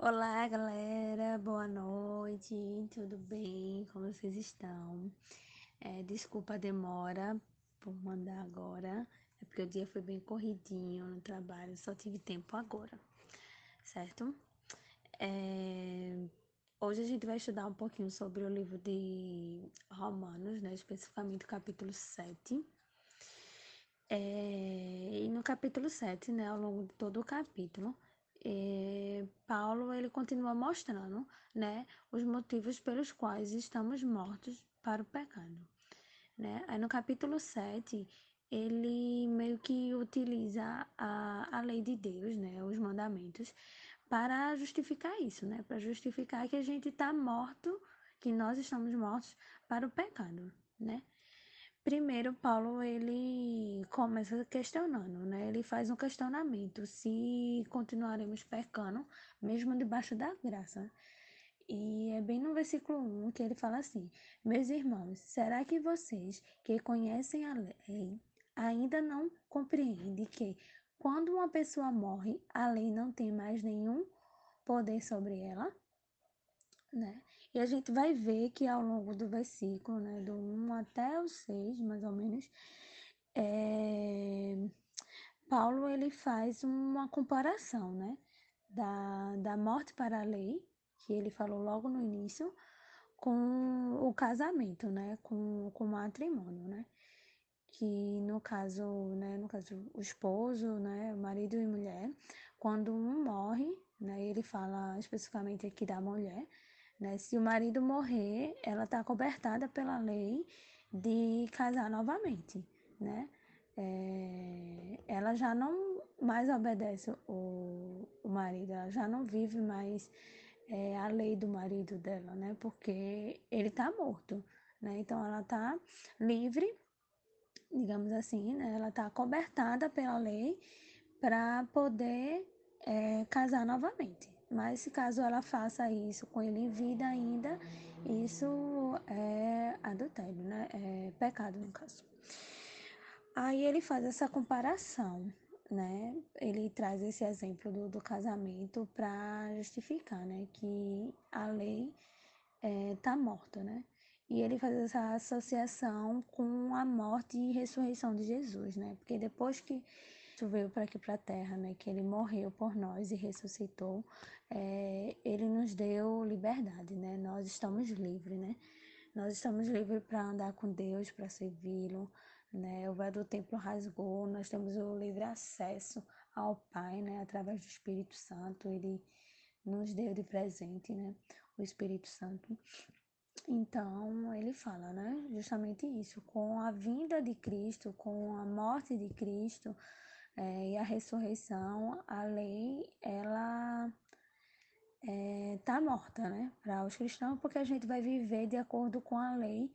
Olá, galera, boa noite, tudo bem? Como vocês estão? É, desculpa a demora por mandar agora, é porque o dia foi bem corridinho no trabalho, só tive tempo agora, certo? É, hoje a gente vai estudar um pouquinho sobre o livro de Romanos, né, especificamente o capítulo 7. É, e no capítulo 7, né, ao longo de todo o capítulo, é, Paulo ele continua mostrando, né, os motivos pelos quais estamos mortos para o pecado, né? Aí no capítulo 7, ele meio que utiliza a, a lei de Deus, né, os mandamentos, para justificar isso, né, para justificar que a gente está morto, que nós estamos mortos para o pecado, né? Primeiro, Paulo ele começa questionando, né? Ele faz um questionamento se continuaremos pecando, mesmo debaixo da graça. E é bem no versículo 1 que ele fala assim: Meus irmãos, será que vocês que conhecem a lei ainda não compreendem que quando uma pessoa morre, a lei não tem mais nenhum poder sobre ela? Né? E a gente vai ver que ao longo do versículo, né, do 1 até o 6, mais ou menos, é... Paulo ele faz uma comparação, né, da, da morte para a lei, que ele falou logo no início, com o casamento, né, com, com o matrimônio, né, que no caso, né, no caso o esposo, né, marido e mulher, quando um morre, né, ele fala especificamente aqui da mulher, né? Se o marido morrer, ela está cobertada pela lei de casar novamente, né? É, ela já não mais obedece o, o marido, ela já não vive mais é, a lei do marido dela, né? Porque ele está morto, né? Então ela está livre, digamos assim, né? Ela está cobertada pela lei para poder é, casar novamente. Mas se caso ela faça isso com ele em vida ainda, isso é adultério, né? É pecado no caso. Aí ele faz essa comparação, né? Ele traz esse exemplo do, do casamento para justificar, né? Que a lei está é, morta, né? E ele faz essa associação com a morte e ressurreição de Jesus, né? Porque depois que Cristo veio para aqui para a terra, né? Que ele morreu por nós e ressuscitou. É, ele nos deu liberdade, né? Nós estamos livres, né? Nós estamos livres para andar com Deus, para servi-lo, né? O véu do templo rasgou, nós temos o livre acesso ao Pai, né? Através do Espírito Santo, ele nos deu de presente, né? O Espírito Santo. Então, ele fala, né? Justamente isso, com a vinda de Cristo, com a morte de Cristo, é, e a ressurreição, a lei, ela está é, morta, né, para os cristãos, porque a gente vai viver de acordo com a lei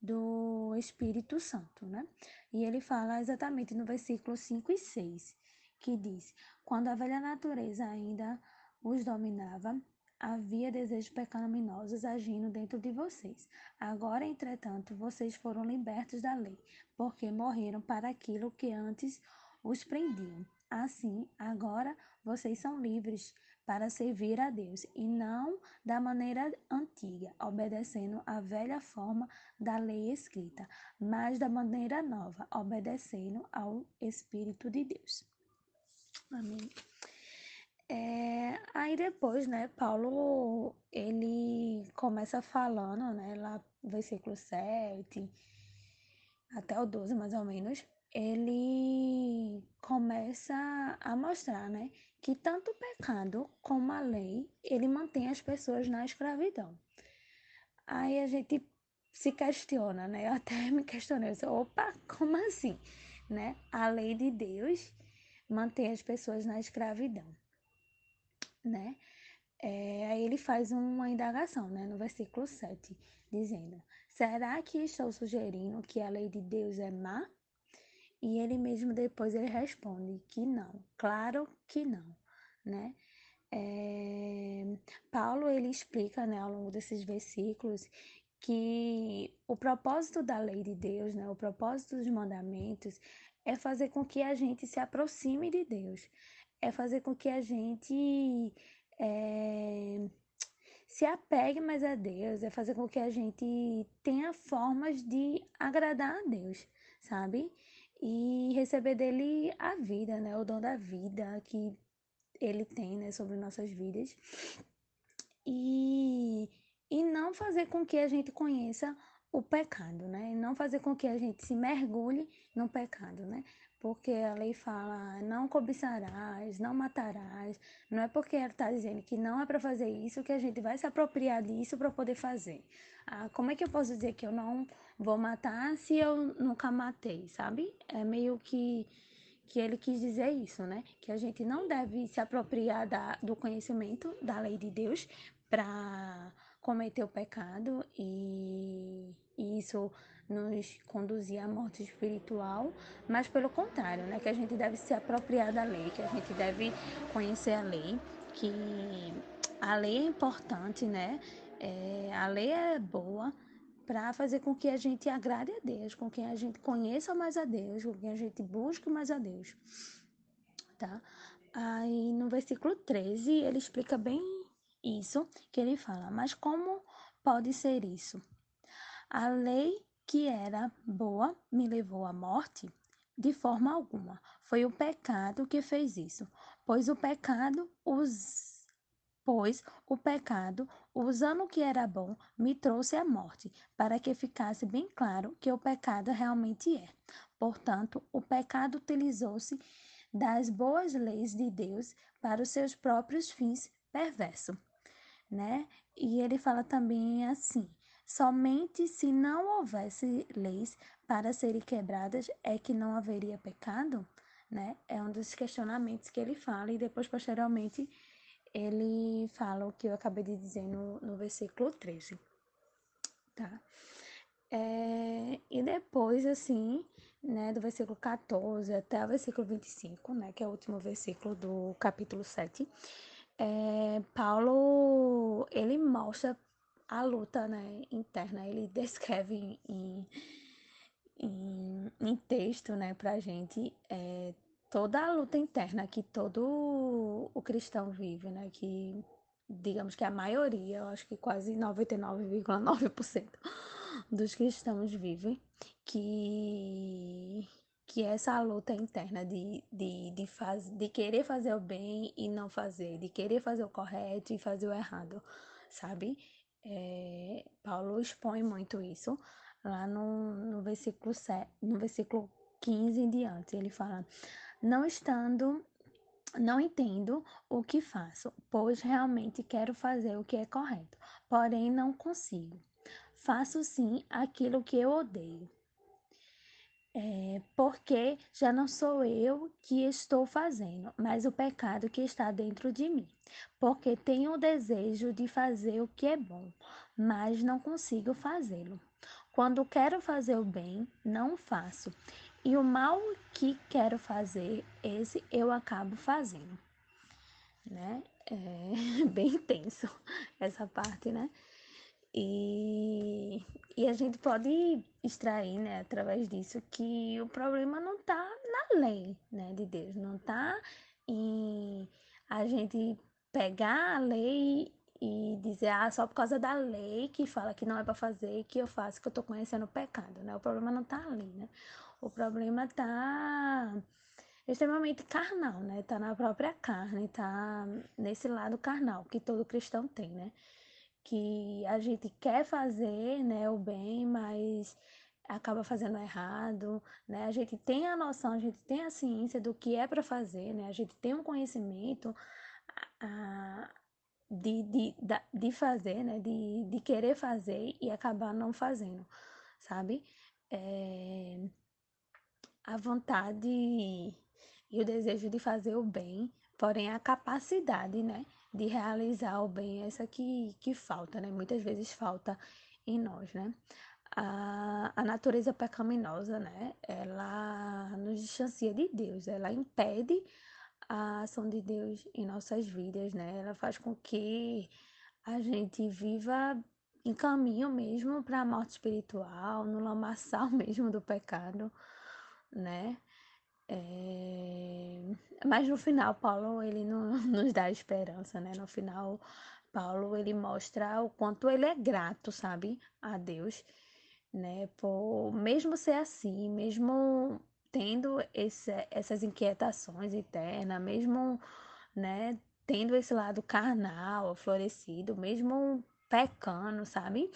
do Espírito Santo, né? E ele fala exatamente no versículo 5 e 6, que diz: Quando a velha natureza ainda os dominava, havia desejos pecaminosos agindo dentro de vocês. Agora, entretanto, vocês foram libertos da lei, porque morreram para aquilo que antes os prendiam. Assim, agora vocês são livres para servir a Deus e não da maneira antiga, obedecendo a velha forma da lei escrita, mas da maneira nova, obedecendo ao Espírito de Deus. Amém. É, aí depois, né, Paulo, ele começa falando, né, lá versículo 7 até o 12, mais ou menos, ele começa a mostrar, né, que tanto o pecado como a lei, ele mantém as pessoas na escravidão. Aí a gente se questiona, né? Eu até me questionei, eu disse, opa, como assim, né? A lei de Deus mantém as pessoas na escravidão, né? É, aí ele faz uma indagação, né, no versículo 7, dizendo: Será que estou sugerindo que a lei de Deus é má? E ele mesmo depois ele responde que não, claro que não, né? É, Paulo ele explica, né, ao longo desses versículos que o propósito da lei de Deus, né, o propósito dos mandamentos é fazer com que a gente se aproxime de Deus, é fazer com que a gente é, se apegue mais a Deus, é fazer com que a gente tenha formas de agradar a Deus, sabe? E receber dele a vida, né? O dom da vida que ele tem, né, sobre nossas vidas. E, e não fazer com que a gente conheça o pecado, né? Não fazer com que a gente se mergulhe no pecado, né? Porque a lei fala, não cobiçarás, não matarás. Não é porque ela está dizendo que não é para fazer isso que a gente vai se apropriar disso para poder fazer. Ah, como é que eu posso dizer que eu não vou matar se eu nunca matei, sabe? É meio que que ele quis dizer isso, né? Que a gente não deve se apropriar da, do conhecimento da lei de Deus para cometer o pecado e, e isso nos conduzir à morte espiritual, mas pelo contrário, né, que a gente deve se apropriar da lei, que a gente deve conhecer a lei, que a lei é importante, né? É, a lei é boa para fazer com que a gente agrade a Deus, com que a gente conheça mais a Deus, com que a gente busque mais a Deus, tá? Aí no versículo 13 ele explica bem isso, que ele fala: Mas como pode ser isso? A lei que era boa me levou à morte? De forma alguma. Foi o pecado que fez isso, pois o pecado os pois o pecado, usando o que era bom, me trouxe à morte, para que ficasse bem claro que o pecado realmente é. Portanto, o pecado utilizou-se das boas leis de Deus para os seus próprios fins perversos né? E ele fala também assim: somente se não houvesse leis para serem quebradas é que não haveria pecado, né? É um dos questionamentos que ele fala e depois posteriormente ele fala o que eu acabei de dizer no, no versículo 13, tá? É, e depois, assim, né, do versículo 14 até o versículo 25, né, que é o último versículo do capítulo 7, é, Paulo ele mostra a luta né, interna, ele descreve em, em, em texto né, para a gente é, toda a luta interna que todo o cristão vive, né, que digamos que a maioria, eu acho que quase 99,9% dos cristãos vivem, que que essa luta interna de, de, de, faz, de querer fazer o bem e não fazer, de querer fazer o correto e fazer o errado, sabe? É, Paulo expõe muito isso lá no, no, versículo 7, no versículo 15 em diante. Ele fala: Não estando, não entendo o que faço, pois realmente quero fazer o que é correto, porém não consigo. Faço sim aquilo que eu odeio é, porque já não sou eu que estou fazendo, mas o pecado que está dentro de mim. Porque tenho o desejo de fazer o que é bom, mas não consigo fazê-lo. Quando quero fazer o bem, não faço. E o mal que quero fazer, esse eu acabo fazendo. Né? É bem intenso essa parte, né? E, e a gente pode extrair, né, através disso, que o problema não está na lei, né, de Deus, não está em a gente pegar a lei e dizer, ah, só por causa da lei que fala que não é para fazer, que eu faço, que eu estou conhecendo o pecado, né? O problema não está ali, né? O problema está extremamente carnal, né? Tá na própria carne, tá nesse lado carnal que todo cristão tem, né? Que a gente quer fazer né, o bem, mas acaba fazendo errado, né? A gente tem a noção, a gente tem a ciência do que é para fazer, né? A gente tem um conhecimento a, de, de, de fazer, né? De, de querer fazer e acabar não fazendo, sabe? É, a vontade e o desejo de fazer o bem, porém a capacidade, né? De realizar o bem, essa que, que falta, né? Muitas vezes falta em nós, né? A, a natureza pecaminosa, né? Ela nos distancia de Deus, ela impede a ação de Deus em nossas vidas, né? Ela faz com que a gente viva em caminho mesmo para a morte espiritual, no lamaçal mesmo do pecado, né? É... Mas no final, Paulo, ele não nos dá esperança, né? No final, Paulo, ele mostra o quanto ele é grato, sabe? A Deus, né? Por mesmo ser assim, mesmo tendo esse, essas inquietações internas, mesmo, né? Tendo esse lado carnal, florescido, mesmo pecando, sabe?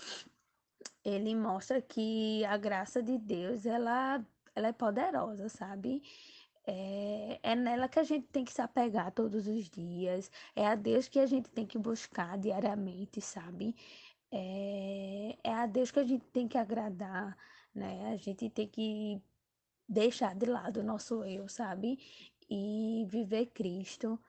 Ele mostra que a graça de Deus, ela ela é poderosa, sabe? É, é nela que a gente tem que se apegar todos os dias, é a Deus que a gente tem que buscar diariamente, sabe? É, é a Deus que a gente tem que agradar, né? A gente tem que deixar de lado o nosso eu, sabe? E viver Cristo.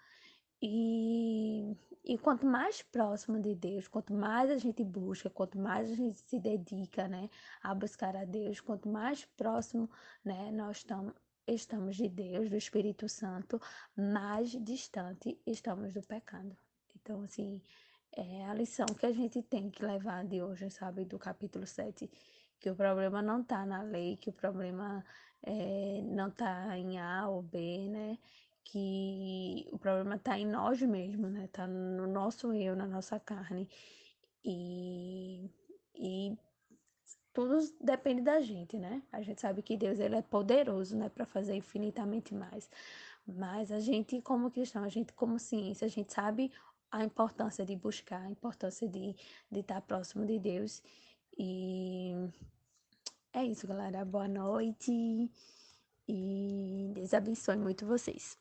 E e quanto mais próximo de Deus, quanto mais a gente busca, quanto mais a gente se dedica, né, a buscar a Deus, quanto mais próximo, né, nós estamos estamos de Deus, do Espírito Santo, mais distante estamos do pecado. Então, assim, é a lição que a gente tem que levar de hoje, sabe, do capítulo 7, que o problema não está na lei, que o problema é, não está em A ou B, né? Que o problema está em nós mesmos, né? Tá no nosso eu, na nossa carne. E, e tudo depende da gente, né? A gente sabe que Deus ele é poderoso, né, para fazer infinitamente mais. Mas a gente, como cristão, a gente, como ciência, a gente sabe a importância de buscar, a importância de, de estar próximo de Deus. E é isso, galera. Boa noite. E Deus abençoe muito vocês.